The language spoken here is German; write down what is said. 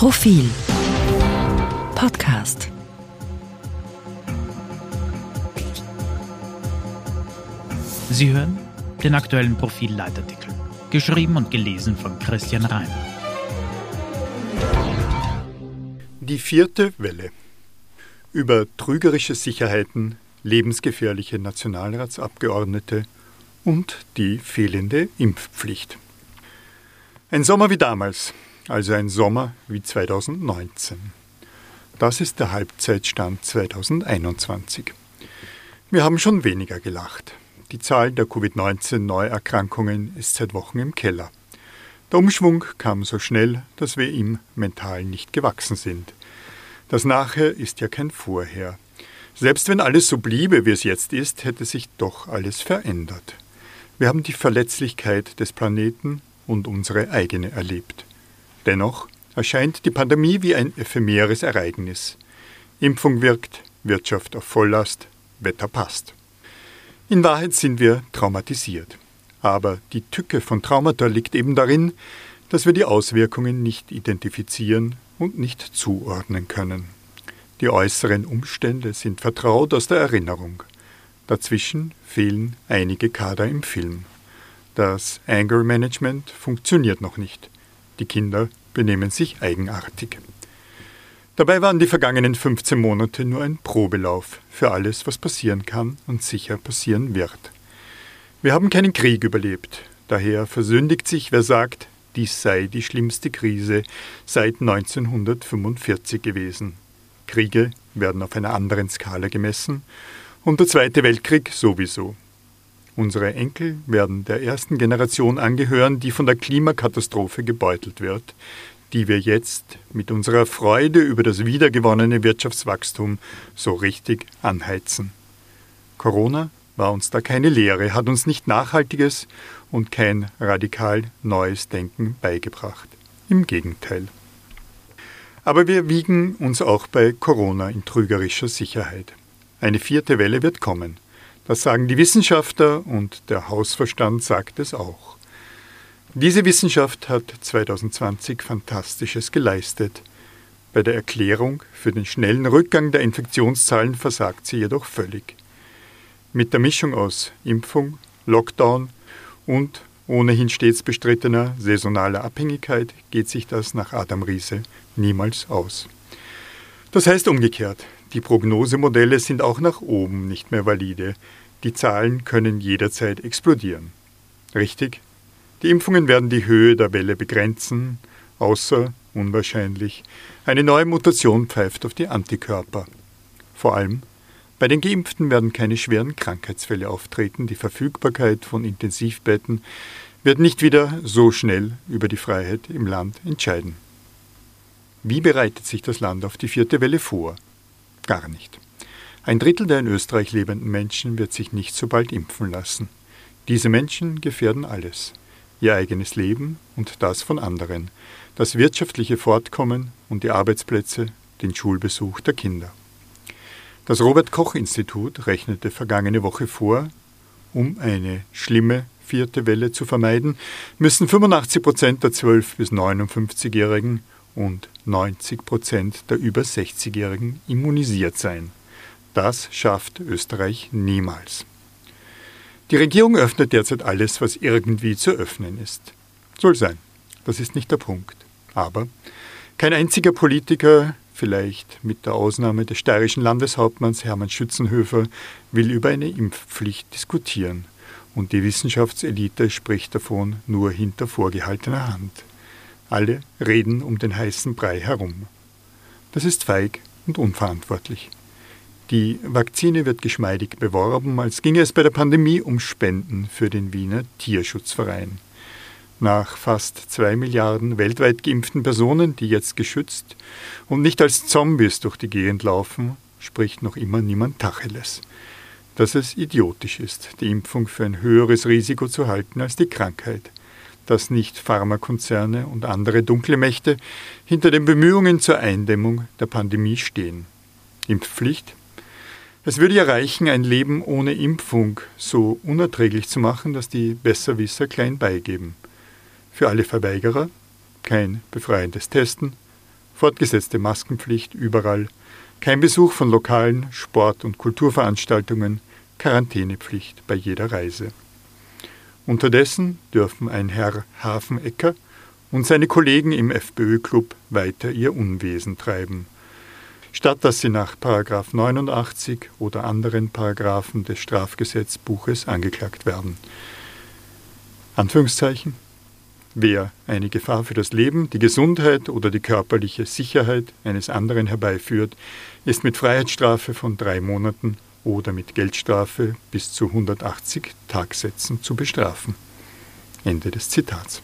Profil Podcast Sie hören den aktuellen Profil-Leitartikel, geschrieben und gelesen von Christian Reim. Die vierte Welle. Über trügerische Sicherheiten, lebensgefährliche Nationalratsabgeordnete und die fehlende Impfpflicht. Ein Sommer wie damals, also ein Sommer wie 2019. Das ist der Halbzeitstand 2021. Wir haben schon weniger gelacht. Die Zahl der Covid-19-Neuerkrankungen ist seit Wochen im Keller. Der Umschwung kam so schnell, dass wir ihm mental nicht gewachsen sind. Das Nachher ist ja kein Vorher. Selbst wenn alles so bliebe, wie es jetzt ist, hätte sich doch alles verändert. Wir haben die Verletzlichkeit des Planeten und unsere eigene erlebt. Dennoch erscheint die Pandemie wie ein ephemeres Ereignis. Impfung wirkt, Wirtschaft auf Volllast, Wetter passt. In Wahrheit sind wir traumatisiert. Aber die Tücke von Traumata liegt eben darin, dass wir die Auswirkungen nicht identifizieren und nicht zuordnen können. Die äußeren Umstände sind vertraut aus der Erinnerung. Dazwischen fehlen einige Kader im Film. Das Anger Management funktioniert noch nicht. Die Kinder benehmen sich eigenartig. Dabei waren die vergangenen 15 Monate nur ein Probelauf für alles, was passieren kann und sicher passieren wird. Wir haben keinen Krieg überlebt, daher versündigt sich, wer sagt, dies sei die schlimmste Krise seit 1945 gewesen. Kriege werden auf einer anderen Skala gemessen und der Zweite Weltkrieg sowieso. Unsere Enkel werden der ersten Generation angehören, die von der Klimakatastrophe gebeutelt wird, die wir jetzt mit unserer Freude über das wiedergewonnene Wirtschaftswachstum so richtig anheizen. Corona war uns da keine Lehre, hat uns nicht nachhaltiges und kein radikal neues Denken beigebracht. Im Gegenteil. Aber wir wiegen uns auch bei Corona in trügerischer Sicherheit. Eine vierte Welle wird kommen. Das sagen die Wissenschaftler und der Hausverstand sagt es auch. Diese Wissenschaft hat 2020 Fantastisches geleistet. Bei der Erklärung für den schnellen Rückgang der Infektionszahlen versagt sie jedoch völlig. Mit der Mischung aus Impfung, Lockdown und ohnehin stets bestrittener saisonaler Abhängigkeit geht sich das nach Adam Riese niemals aus. Das heißt umgekehrt, die Prognosemodelle sind auch nach oben nicht mehr valide. Die Zahlen können jederzeit explodieren. Richtig? Die Impfungen werden die Höhe der Welle begrenzen, außer, unwahrscheinlich, eine neue Mutation pfeift auf die Antikörper. Vor allem bei den Geimpften werden keine schweren Krankheitsfälle auftreten, die Verfügbarkeit von Intensivbetten wird nicht wieder so schnell über die Freiheit im Land entscheiden. Wie bereitet sich das Land auf die vierte Welle vor? Gar nicht. Ein Drittel der in Österreich lebenden Menschen wird sich nicht so bald impfen lassen. Diese Menschen gefährden alles. Ihr eigenes Leben und das von anderen, das wirtschaftliche Fortkommen und die Arbeitsplätze, den Schulbesuch der Kinder. Das Robert Koch Institut rechnete vergangene Woche vor, um eine schlimme vierte Welle zu vermeiden, müssen 85 Prozent der 12- bis 59-Jährigen und 90 Prozent der über 60-Jährigen immunisiert sein. Das schafft Österreich niemals. Die Regierung öffnet derzeit alles, was irgendwie zu öffnen ist. Soll sein. Das ist nicht der Punkt. Aber kein einziger Politiker, vielleicht mit der Ausnahme des steirischen Landeshauptmanns Hermann Schützenhöfer, will über eine Impfpflicht diskutieren. Und die Wissenschaftselite spricht davon nur hinter vorgehaltener Hand. Alle reden um den heißen Brei herum. Das ist feig und unverantwortlich. Die Vakzine wird geschmeidig beworben, als ginge es bei der Pandemie um Spenden für den Wiener Tierschutzverein. Nach fast zwei Milliarden weltweit geimpften Personen, die jetzt geschützt und nicht als Zombies durch die Gegend laufen, spricht noch immer niemand Tacheles. Dass es idiotisch ist, die Impfung für ein höheres Risiko zu halten als die Krankheit dass nicht Pharmakonzerne und andere dunkle Mächte hinter den Bemühungen zur Eindämmung der Pandemie stehen. Impfpflicht? Es würde ja reichen, ein Leben ohne Impfung so unerträglich zu machen, dass die Besserwisser klein beigeben. Für alle Verweigerer kein befreiendes Testen, fortgesetzte Maskenpflicht überall, kein Besuch von lokalen Sport- und Kulturveranstaltungen, Quarantänepflicht bei jeder Reise. Unterdessen dürfen ein Herr Hafenecker und seine Kollegen im FPÖ-Club weiter ihr Unwesen treiben. Statt dass sie nach 89 oder anderen Paragraphen des Strafgesetzbuches angeklagt werden. Anführungszeichen. Wer eine Gefahr für das Leben, die Gesundheit oder die körperliche Sicherheit eines anderen herbeiführt, ist mit Freiheitsstrafe von drei Monaten oder mit Geldstrafe bis zu 180 Tagsätzen zu bestrafen. Ende des Zitats.